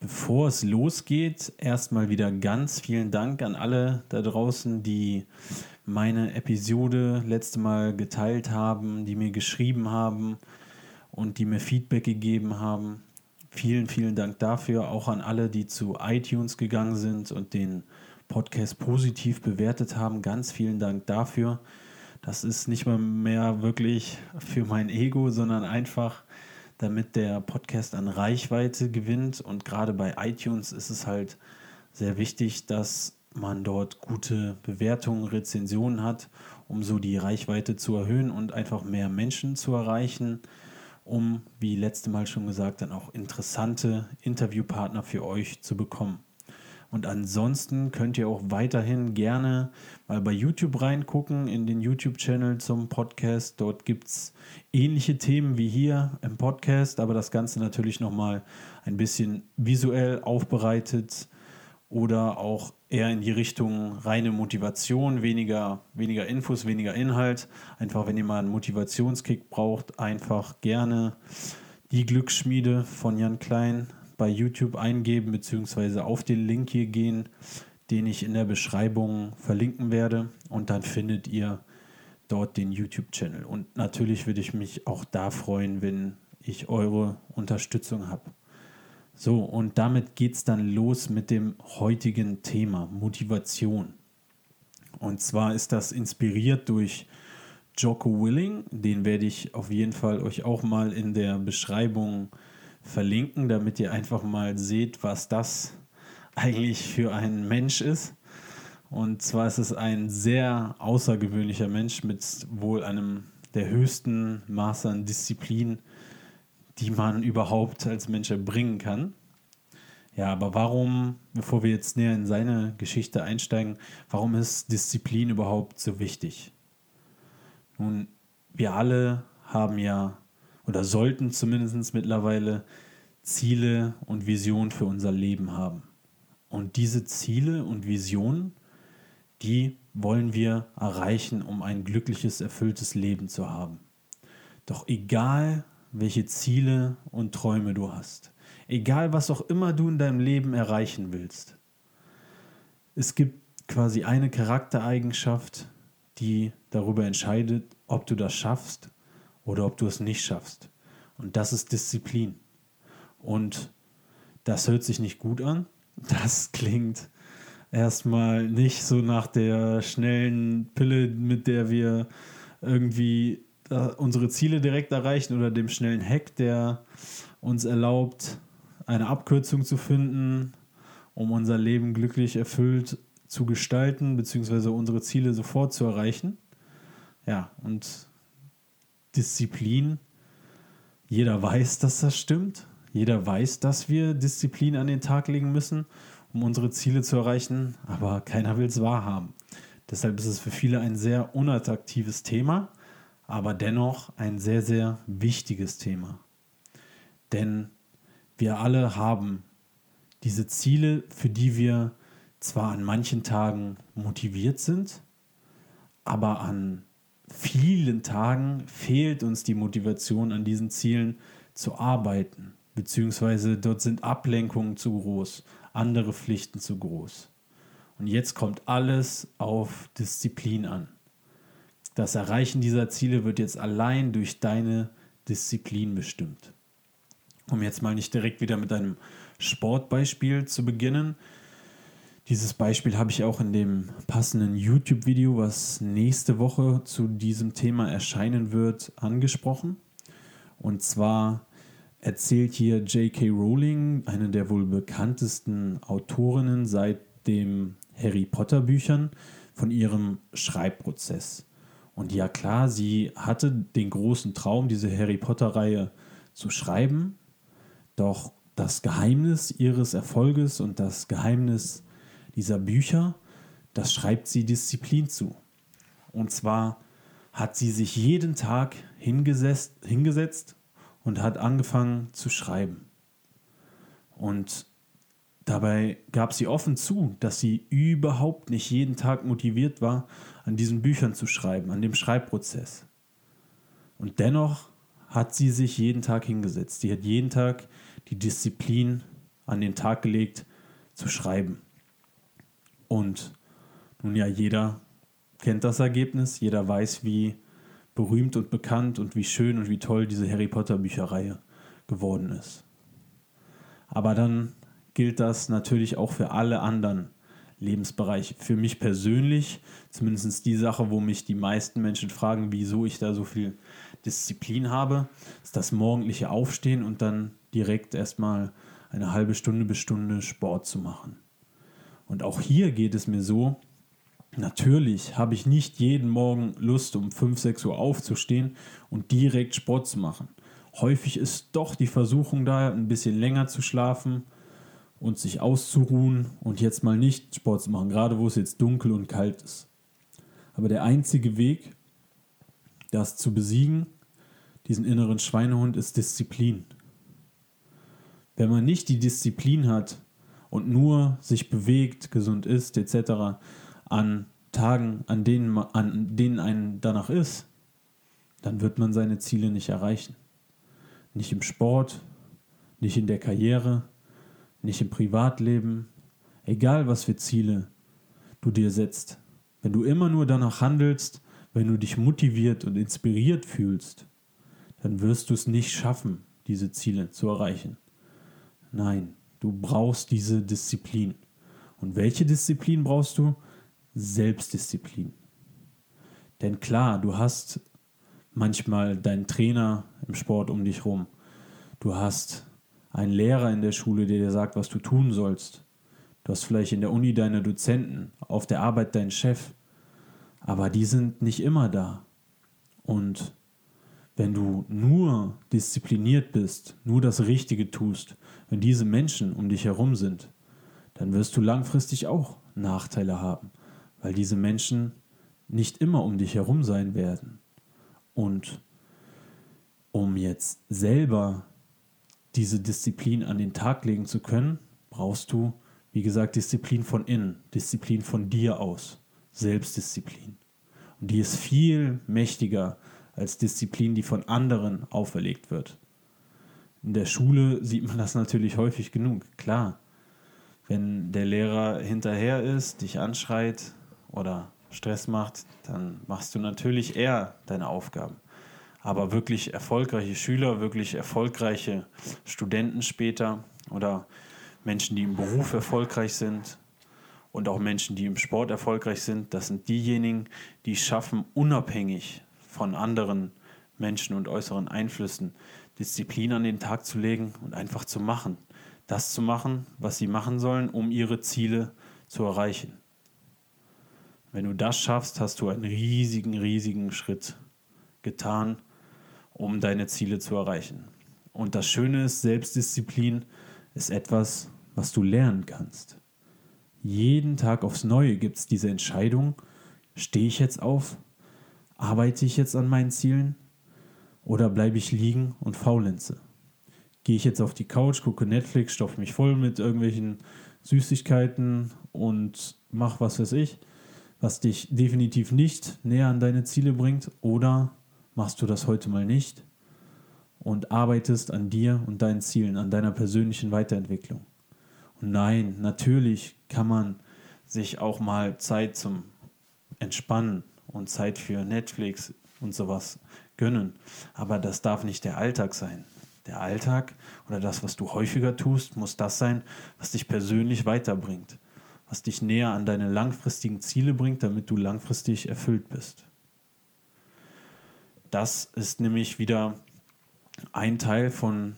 Bevor es losgeht, erstmal wieder ganz vielen Dank an alle da draußen, die meine Episode letzte Mal geteilt haben, die mir geschrieben haben und die mir Feedback gegeben haben. Vielen, vielen Dank dafür. Auch an alle, die zu iTunes gegangen sind und den Podcast positiv bewertet haben. Ganz vielen Dank dafür. Das ist nicht mal mehr wirklich für mein Ego, sondern einfach damit der Podcast an Reichweite gewinnt. Und gerade bei iTunes ist es halt sehr wichtig, dass man dort gute Bewertungen, Rezensionen hat, um so die Reichweite zu erhöhen und einfach mehr Menschen zu erreichen, um, wie letzte Mal schon gesagt, dann auch interessante Interviewpartner für euch zu bekommen. Und ansonsten könnt ihr auch weiterhin gerne mal bei YouTube reingucken, in den YouTube-Channel zum Podcast. Dort gibt es ähnliche Themen wie hier im Podcast, aber das Ganze natürlich nochmal ein bisschen visuell aufbereitet oder auch eher in die Richtung reine Motivation, weniger, weniger Infos, weniger Inhalt. Einfach, wenn ihr mal einen Motivationskick braucht, einfach gerne die Glücksschmiede von Jan Klein bei YouTube eingeben, beziehungsweise auf den Link hier gehen, den ich in der Beschreibung verlinken werde. Und dann findet ihr dort den YouTube-Channel. Und natürlich würde ich mich auch da freuen, wenn ich eure Unterstützung habe. So, und damit geht es dann los mit dem heutigen Thema Motivation. Und zwar ist das inspiriert durch Jocko Willing. Den werde ich auf jeden Fall euch auch mal in der Beschreibung verlinken, damit ihr einfach mal seht, was das eigentlich für ein Mensch ist. Und zwar ist es ein sehr außergewöhnlicher Mensch mit wohl einem der höchsten Maße an Disziplin, die man überhaupt als Mensch erbringen kann. Ja, aber warum, bevor wir jetzt näher in seine Geschichte einsteigen, warum ist Disziplin überhaupt so wichtig? Nun, wir alle haben ja oder sollten zumindest mittlerweile Ziele und Visionen für unser Leben haben. Und diese Ziele und Visionen, die wollen wir erreichen, um ein glückliches, erfülltes Leben zu haben. Doch egal, welche Ziele und Träume du hast, egal was auch immer du in deinem Leben erreichen willst, es gibt quasi eine Charaktereigenschaft, die darüber entscheidet, ob du das schaffst oder ob du es nicht schaffst. Und das ist Disziplin. Und das hört sich nicht gut an. Das klingt erstmal nicht so nach der schnellen Pille, mit der wir irgendwie äh, unsere Ziele direkt erreichen oder dem schnellen Hack, der uns erlaubt, eine Abkürzung zu finden, um unser Leben glücklich erfüllt zu gestalten, beziehungsweise unsere Ziele sofort zu erreichen. Ja, und Disziplin. Jeder weiß, dass das stimmt. Jeder weiß, dass wir Disziplin an den Tag legen müssen, um unsere Ziele zu erreichen, aber keiner will es wahrhaben. Deshalb ist es für viele ein sehr unattraktives Thema, aber dennoch ein sehr, sehr wichtiges Thema. Denn wir alle haben diese Ziele, für die wir zwar an manchen Tagen motiviert sind, aber an vielen Tagen fehlt uns die Motivation, an diesen Zielen zu arbeiten, beziehungsweise dort sind Ablenkungen zu groß, andere Pflichten zu groß. Und jetzt kommt alles auf Disziplin an. Das Erreichen dieser Ziele wird jetzt allein durch deine Disziplin bestimmt. Um jetzt mal nicht direkt wieder mit einem Sportbeispiel zu beginnen, dieses Beispiel habe ich auch in dem passenden YouTube-Video, was nächste Woche zu diesem Thema erscheinen wird, angesprochen. Und zwar erzählt hier J.K. Rowling, eine der wohl bekanntesten Autorinnen seit den Harry Potter Büchern, von ihrem Schreibprozess. Und ja klar, sie hatte den großen Traum, diese Harry Potter-Reihe zu schreiben, doch das Geheimnis ihres Erfolges und das Geheimnis dieser Bücher, das schreibt sie Disziplin zu. Und zwar hat sie sich jeden Tag hingesetzt, hingesetzt und hat angefangen zu schreiben. Und dabei gab sie offen zu, dass sie überhaupt nicht jeden Tag motiviert war, an diesen Büchern zu schreiben, an dem Schreibprozess. Und dennoch hat sie sich jeden Tag hingesetzt. Sie hat jeden Tag die Disziplin an den Tag gelegt, zu schreiben. Und nun ja, jeder kennt das Ergebnis, jeder weiß, wie berühmt und bekannt und wie schön und wie toll diese Harry Potter Bücherreihe geworden ist. Aber dann gilt das natürlich auch für alle anderen Lebensbereiche. Für mich persönlich, zumindest die Sache, wo mich die meisten Menschen fragen, wieso ich da so viel Disziplin habe, ist das morgendliche Aufstehen und dann direkt erstmal eine halbe Stunde bis Stunde Sport zu machen. Und auch hier geht es mir so, natürlich habe ich nicht jeden Morgen Lust, um 5, 6 Uhr aufzustehen und direkt Sport zu machen. Häufig ist doch die Versuchung da, ein bisschen länger zu schlafen und sich auszuruhen und jetzt mal nicht Sport zu machen, gerade wo es jetzt dunkel und kalt ist. Aber der einzige Weg, das zu besiegen, diesen inneren Schweinehund, ist Disziplin. Wenn man nicht die Disziplin hat und nur sich bewegt, gesund ist, etc., an Tagen, an denen, an denen einen danach ist, dann wird man seine Ziele nicht erreichen. Nicht im Sport, nicht in der Karriere, nicht im Privatleben, egal was für Ziele du dir setzt. Wenn du immer nur danach handelst, wenn du dich motiviert und inspiriert fühlst, dann wirst du es nicht schaffen, diese Ziele zu erreichen. Nein, du brauchst diese Disziplin. Und welche Disziplin brauchst du? Selbstdisziplin. Denn klar, du hast manchmal deinen Trainer im Sport um dich rum. Du hast einen Lehrer in der Schule, der dir sagt, was du tun sollst. Du hast vielleicht in der Uni deine Dozenten, auf der Arbeit deinen Chef. Aber die sind nicht immer da. Und wenn du nur diszipliniert bist, nur das Richtige tust, wenn diese Menschen um dich herum sind, dann wirst du langfristig auch Nachteile haben, weil diese Menschen nicht immer um dich herum sein werden. Und um jetzt selber diese Disziplin an den Tag legen zu können, brauchst du, wie gesagt, Disziplin von innen, Disziplin von dir aus, Selbstdisziplin. Und die ist viel mächtiger als Disziplin, die von anderen auferlegt wird. In der Schule sieht man das natürlich häufig genug, klar. Wenn der Lehrer hinterher ist, dich anschreit oder Stress macht, dann machst du natürlich eher deine Aufgaben. Aber wirklich erfolgreiche Schüler, wirklich erfolgreiche Studenten später oder Menschen, die im Beruf erfolgreich sind und auch Menschen, die im Sport erfolgreich sind, das sind diejenigen, die schaffen, unabhängig von anderen Menschen und äußeren Einflüssen Disziplin an den Tag zu legen und einfach zu machen. Das zu machen, was sie machen sollen, um ihre Ziele zu erreichen. Wenn du das schaffst, hast du einen riesigen, riesigen Schritt getan um deine Ziele zu erreichen. Und das Schöne ist, Selbstdisziplin ist etwas, was du lernen kannst. Jeden Tag aufs Neue gibt es diese Entscheidung, stehe ich jetzt auf, arbeite ich jetzt an meinen Zielen oder bleibe ich liegen und faulenze? Gehe ich jetzt auf die Couch, gucke Netflix, stopfe mich voll mit irgendwelchen Süßigkeiten und mach was weiß ich, was dich definitiv nicht näher an deine Ziele bringt oder machst du das heute mal nicht und arbeitest an dir und deinen Zielen, an deiner persönlichen Weiterentwicklung. Und nein, natürlich kann man sich auch mal Zeit zum Entspannen und Zeit für Netflix und sowas gönnen. Aber das darf nicht der Alltag sein. Der Alltag oder das, was du häufiger tust, muss das sein, was dich persönlich weiterbringt, was dich näher an deine langfristigen Ziele bringt, damit du langfristig erfüllt bist. Das ist nämlich wieder ein Teil von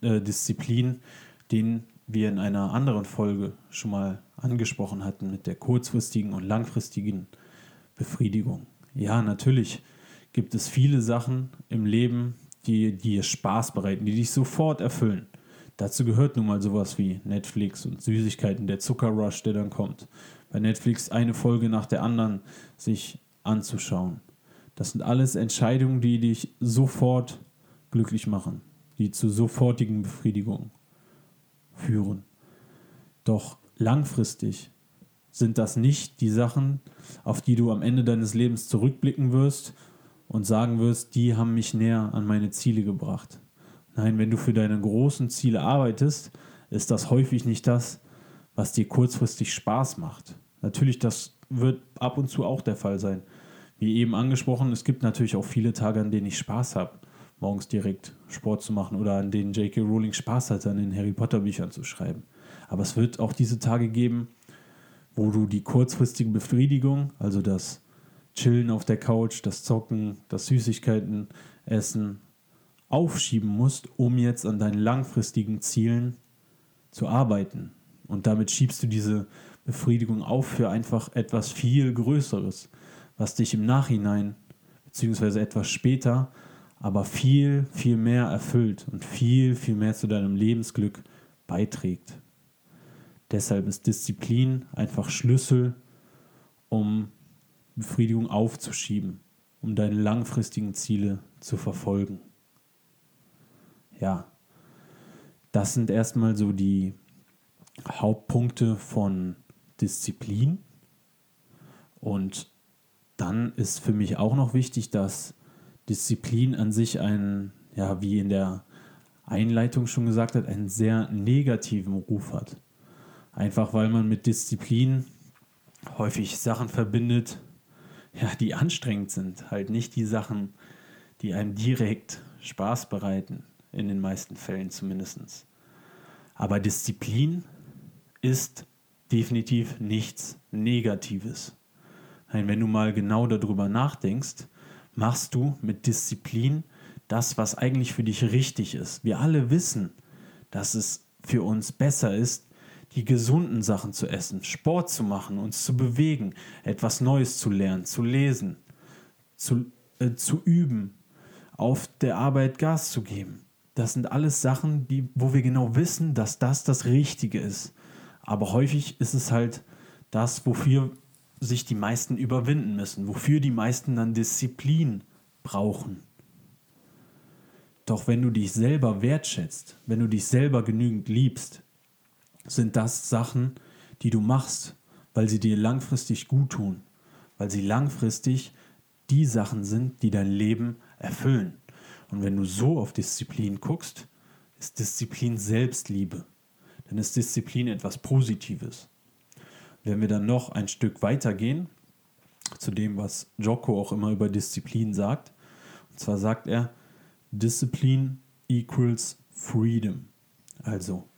äh, Disziplin, den wir in einer anderen Folge schon mal angesprochen hatten mit der kurzfristigen und langfristigen Befriedigung. Ja, natürlich gibt es viele Sachen im Leben, die dir Spaß bereiten, die dich sofort erfüllen. Dazu gehört nun mal sowas wie Netflix und Süßigkeiten, der Zuckerrush, der dann kommt. Bei Netflix eine Folge nach der anderen sich anzuschauen. Das sind alles Entscheidungen, die dich sofort glücklich machen, die zu sofortigen Befriedigungen führen. Doch langfristig sind das nicht die Sachen, auf die du am Ende deines Lebens zurückblicken wirst und sagen wirst, die haben mich näher an meine Ziele gebracht. Nein, wenn du für deine großen Ziele arbeitest, ist das häufig nicht das, was dir kurzfristig Spaß macht. Natürlich, das wird ab und zu auch der Fall sein. Wie eben angesprochen, es gibt natürlich auch viele Tage, an denen ich Spaß habe, morgens direkt Sport zu machen oder an denen J.K. Rowling Spaß hat, an den Harry Potter Büchern zu schreiben. Aber es wird auch diese Tage geben, wo du die kurzfristige Befriedigung, also das Chillen auf der Couch, das Zocken, das Süßigkeiten essen, aufschieben musst, um jetzt an deinen langfristigen Zielen zu arbeiten. Und damit schiebst du diese Befriedigung auf für einfach etwas viel Größeres, was dich im Nachhinein, beziehungsweise etwas später, aber viel, viel mehr erfüllt und viel, viel mehr zu deinem Lebensglück beiträgt. Deshalb ist Disziplin einfach Schlüssel, um Befriedigung aufzuschieben, um deine langfristigen Ziele zu verfolgen. Ja, das sind erstmal so die Hauptpunkte von Disziplin. Und dann ist für mich auch noch wichtig, dass Disziplin an sich einen, ja, wie in der Einleitung schon gesagt hat, einen sehr negativen Ruf hat. Einfach weil man mit Disziplin häufig Sachen verbindet, ja, die anstrengend sind. Halt nicht die Sachen, die einem direkt Spaß bereiten, in den meisten Fällen zumindest. Aber Disziplin ist definitiv nichts Negatives. Nein, wenn du mal genau darüber nachdenkst, machst du mit Disziplin das, was eigentlich für dich richtig ist. Wir alle wissen, dass es für uns besser ist, die gesunden Sachen zu essen, Sport zu machen, uns zu bewegen, etwas Neues zu lernen, zu lesen, zu, äh, zu üben, auf der Arbeit Gas zu geben. Das sind alles Sachen, die, wo wir genau wissen, dass das das Richtige ist. Aber häufig ist es halt das, wofür sich die meisten überwinden müssen, wofür die meisten dann Disziplin brauchen. Doch wenn du dich selber wertschätzt, wenn du dich selber genügend liebst, sind das Sachen, die du machst, weil sie dir langfristig gut tun, weil sie langfristig die Sachen sind, die dein Leben erfüllen. Und wenn du so auf Disziplin guckst, ist Disziplin Selbstliebe. Dann ist Disziplin etwas Positives. Wenn wir dann noch ein Stück weiter gehen, zu dem, was Jocko auch immer über Disziplin sagt, und zwar sagt er, Discipline equals freedom. Also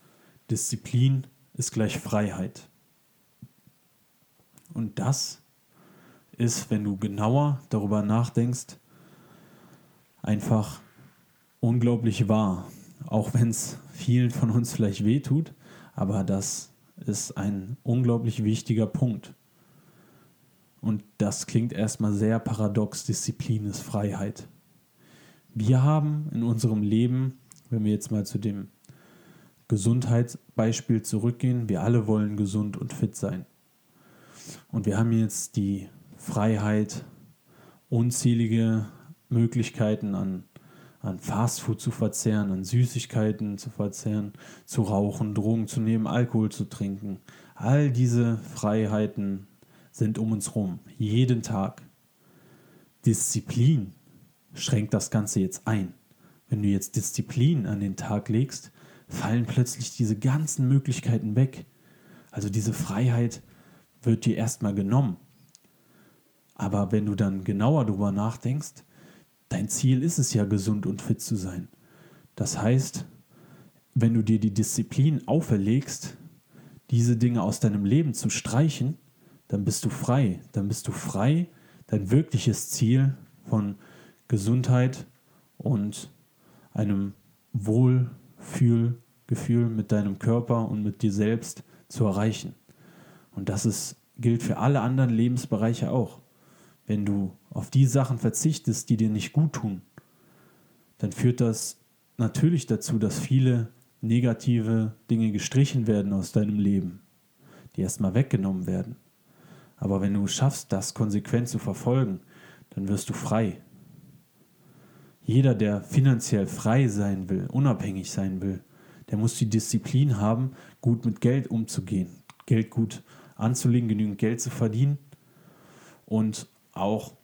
Disziplin ist gleich Freiheit. Und das ist, wenn du genauer darüber nachdenkst, einfach unglaublich wahr. Auch wenn es vielen von uns vielleicht wehtut, aber das ist ein unglaublich wichtiger Punkt. Und das klingt erstmal sehr paradox, Disziplin ist Freiheit. Wir haben in unserem Leben, wenn wir jetzt mal zu dem Gesundheitsbeispiel zurückgehen. Wir alle wollen gesund und fit sein. Und wir haben jetzt die Freiheit, unzählige Möglichkeiten an, an Fastfood zu verzehren, an Süßigkeiten zu verzehren, zu rauchen, Drogen zu nehmen, Alkohol zu trinken. All diese Freiheiten sind um uns herum, jeden Tag. Disziplin schränkt das Ganze jetzt ein. Wenn du jetzt Disziplin an den Tag legst, fallen plötzlich diese ganzen Möglichkeiten weg. Also diese Freiheit wird dir erstmal genommen. Aber wenn du dann genauer darüber nachdenkst, dein Ziel ist es ja, gesund und fit zu sein. Das heißt, wenn du dir die Disziplin auferlegst, diese Dinge aus deinem Leben zu streichen, dann bist du frei. Dann bist du frei, dein wirkliches Ziel von Gesundheit und einem Wohl Fühlgefühl mit deinem Körper und mit dir selbst zu erreichen. Und das ist, gilt für alle anderen Lebensbereiche auch. Wenn du auf die Sachen verzichtest, die dir nicht gut tun, dann führt das natürlich dazu, dass viele negative Dinge gestrichen werden aus deinem Leben, die erstmal weggenommen werden. Aber wenn du schaffst, das konsequent zu verfolgen, dann wirst du frei. Jeder, der finanziell frei sein will, unabhängig sein will, der muss die Disziplin haben, gut mit Geld umzugehen, Geld gut anzulegen, genügend Geld zu verdienen und auch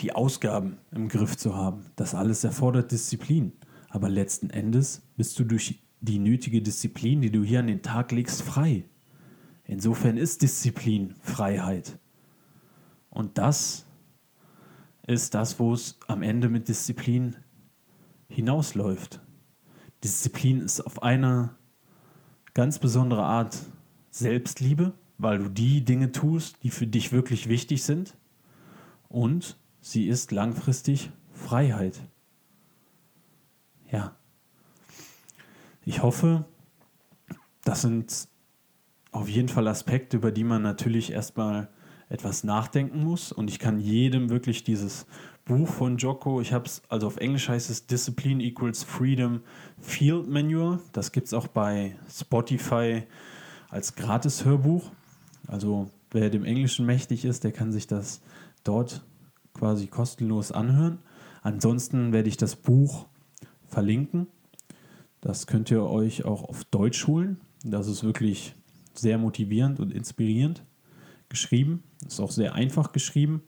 die Ausgaben im Griff zu haben. Das alles erfordert Disziplin. Aber letzten Endes bist du durch die nötige Disziplin, die du hier an den Tag legst, frei. Insofern ist Disziplin Freiheit. Und das ist das, wo es am Ende mit Disziplin hinausläuft. Disziplin ist auf eine ganz besondere Art Selbstliebe, weil du die Dinge tust, die für dich wirklich wichtig sind. Und sie ist langfristig Freiheit. Ja. Ich hoffe, das sind auf jeden Fall Aspekte, über die man natürlich erstmal etwas nachdenken muss. Und ich kann jedem wirklich dieses Buch von Jocko, ich habe es, also auf Englisch heißt es Discipline Equals Freedom Field Manual. Das gibt es auch bei Spotify als Gratis-Hörbuch. Also wer dem Englischen mächtig ist, der kann sich das dort quasi kostenlos anhören. Ansonsten werde ich das Buch verlinken. Das könnt ihr euch auch auf Deutsch holen. Das ist wirklich sehr motivierend und inspirierend geschrieben. Ist auch sehr einfach geschrieben,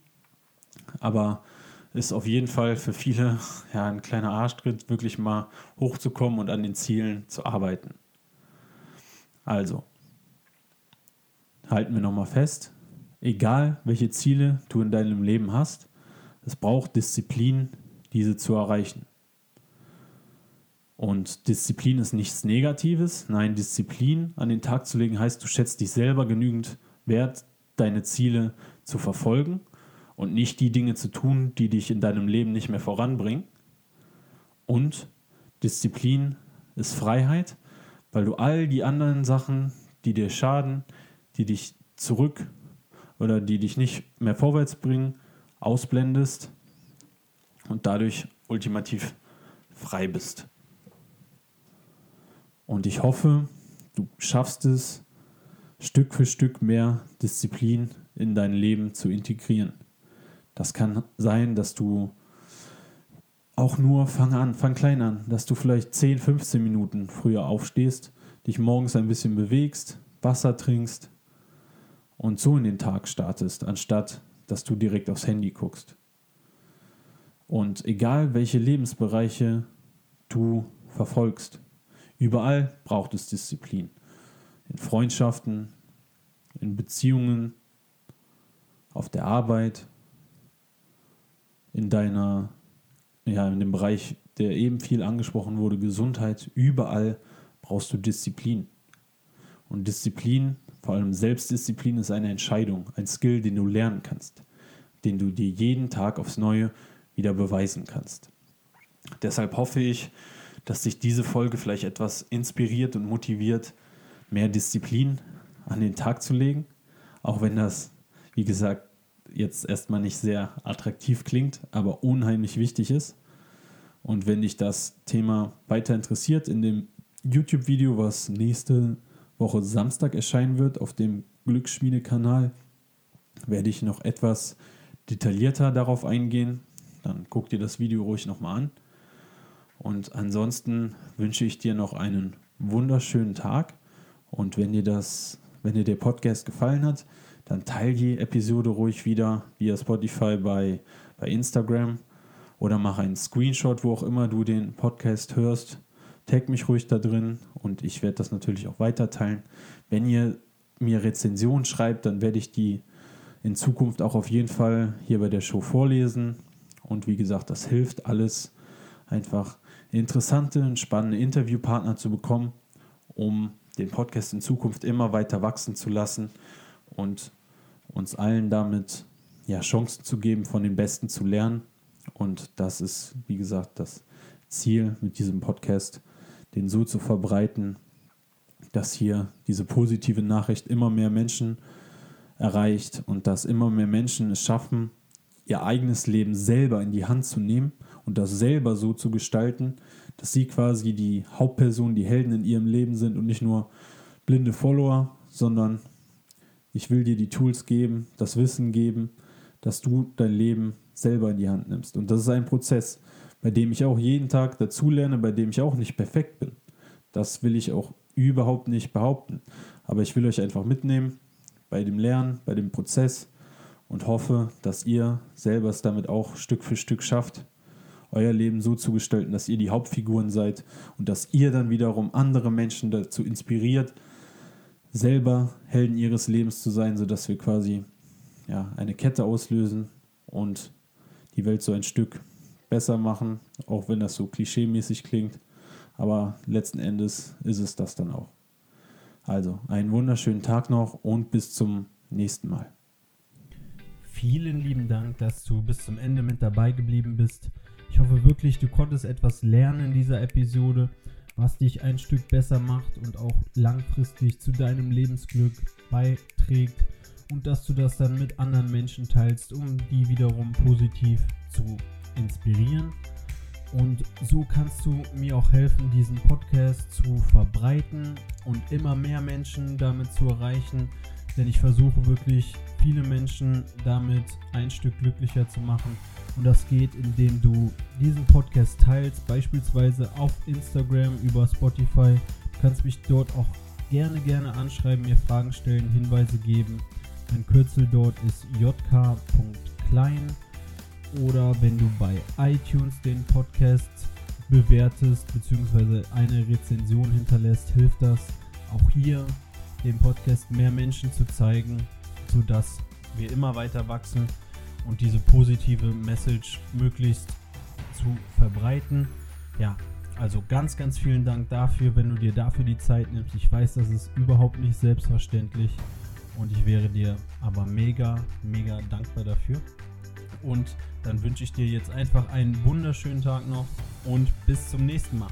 aber ist auf jeden Fall für viele ja, ein kleiner Arschtritt, wirklich mal hochzukommen und an den Zielen zu arbeiten. Also, halten wir nochmal fest, egal welche Ziele du in deinem Leben hast, es braucht Disziplin, diese zu erreichen. Und Disziplin ist nichts Negatives. Nein, Disziplin an den Tag zu legen heißt, du schätzt dich selber genügend wert, deine Ziele zu verfolgen und nicht die Dinge zu tun, die dich in deinem Leben nicht mehr voranbringen. Und Disziplin ist Freiheit, weil du all die anderen Sachen, die dir schaden, die dich zurück oder die dich nicht mehr vorwärts bringen, ausblendest und dadurch ultimativ frei bist. Und ich hoffe, du schaffst es, Stück für Stück mehr Disziplin in dein Leben zu integrieren. Das kann sein, dass du auch nur, fang an, fang klein an, dass du vielleicht 10, 15 Minuten früher aufstehst, dich morgens ein bisschen bewegst, Wasser trinkst und so in den Tag startest, anstatt dass du direkt aufs Handy guckst. Und egal welche Lebensbereiche du verfolgst, überall braucht es Disziplin. In Freundschaften, in Beziehungen, auf der Arbeit, in deiner, ja, in dem Bereich, der eben viel angesprochen wurde, Gesundheit, überall brauchst du Disziplin. Und Disziplin vor allem Selbstdisziplin ist eine Entscheidung, ein Skill, den du lernen kannst, den du dir jeden Tag aufs Neue wieder beweisen kannst. Deshalb hoffe ich, dass dich diese Folge vielleicht etwas inspiriert und motiviert, mehr Disziplin an den Tag zu legen, auch wenn das, wie gesagt, jetzt erstmal nicht sehr attraktiv klingt, aber unheimlich wichtig ist. Und wenn dich das Thema weiter interessiert, in dem YouTube-Video, was nächste Woche Samstag erscheinen wird auf dem Glücksschmiede-Kanal, werde ich noch etwas detaillierter darauf eingehen. Dann guck dir das Video ruhig nochmal an. Und ansonsten wünsche ich dir noch einen wunderschönen Tag. Und wenn dir das, wenn dir der Podcast gefallen hat, dann teile die Episode ruhig wieder via Spotify bei, bei Instagram oder mach einen Screenshot, wo auch immer du den Podcast hörst Tag mich ruhig da drin und ich werde das natürlich auch weiter teilen. Wenn ihr mir Rezensionen schreibt, dann werde ich die in Zukunft auch auf jeden Fall hier bei der Show vorlesen. Und wie gesagt, das hilft alles, einfach interessante und spannende Interviewpartner zu bekommen, um den Podcast in Zukunft immer weiter wachsen zu lassen und uns allen damit ja, Chancen zu geben, von den Besten zu lernen. Und das ist, wie gesagt, das Ziel mit diesem Podcast, den so zu verbreiten, dass hier diese positive Nachricht immer mehr Menschen erreicht und dass immer mehr Menschen es schaffen, ihr eigenes Leben selber in die Hand zu nehmen und das selber so zu gestalten, dass sie quasi die Hauptperson, die Helden in ihrem Leben sind und nicht nur blinde Follower, sondern ich will dir die Tools geben, das Wissen geben, dass du dein Leben selber in die Hand nimmst. Und das ist ein Prozess, bei dem ich auch jeden Tag dazulerne, bei dem ich auch nicht perfekt bin. Das will ich auch überhaupt nicht behaupten. Aber ich will euch einfach mitnehmen bei dem Lernen, bei dem Prozess und hoffe, dass ihr selber es damit auch Stück für Stück schafft, euer Leben so zu gestalten, dass ihr die Hauptfiguren seid und dass ihr dann wiederum andere Menschen dazu inspiriert, selber Helden ihres Lebens zu sein, sodass wir quasi ja, eine Kette auslösen und die Welt so ein Stück besser machen, auch wenn das so klischeemäßig klingt. Aber letzten Endes ist es das dann auch. Also einen wunderschönen Tag noch und bis zum nächsten Mal. Vielen lieben Dank, dass du bis zum Ende mit dabei geblieben bist. Ich hoffe wirklich, du konntest etwas lernen in dieser Episode, was dich ein Stück besser macht und auch langfristig zu deinem Lebensglück beiträgt und dass du das dann mit anderen Menschen teilst, um die wiederum positiv zu inspirieren. Und so kannst du mir auch helfen, diesen Podcast zu verbreiten und immer mehr Menschen damit zu erreichen. Denn ich versuche wirklich viele Menschen damit ein Stück glücklicher zu machen. Und das geht, indem du diesen Podcast teilst, beispielsweise auf Instagram über Spotify. Du kannst mich dort auch gerne, gerne anschreiben, mir Fragen stellen, Hinweise geben. Mein Kürzel dort ist jk.klein oder wenn du bei iTunes den Podcast bewertest bzw. eine Rezension hinterlässt, hilft das auch hier dem Podcast mehr Menschen zu zeigen, sodass wir immer weiter wachsen und diese positive Message möglichst zu verbreiten. Ja, also ganz, ganz vielen Dank dafür, wenn du dir dafür die Zeit nimmst. Ich weiß, das ist überhaupt nicht selbstverständlich und ich wäre dir aber mega, mega dankbar dafür. Und dann wünsche ich dir jetzt einfach einen wunderschönen Tag noch und bis zum nächsten Mal.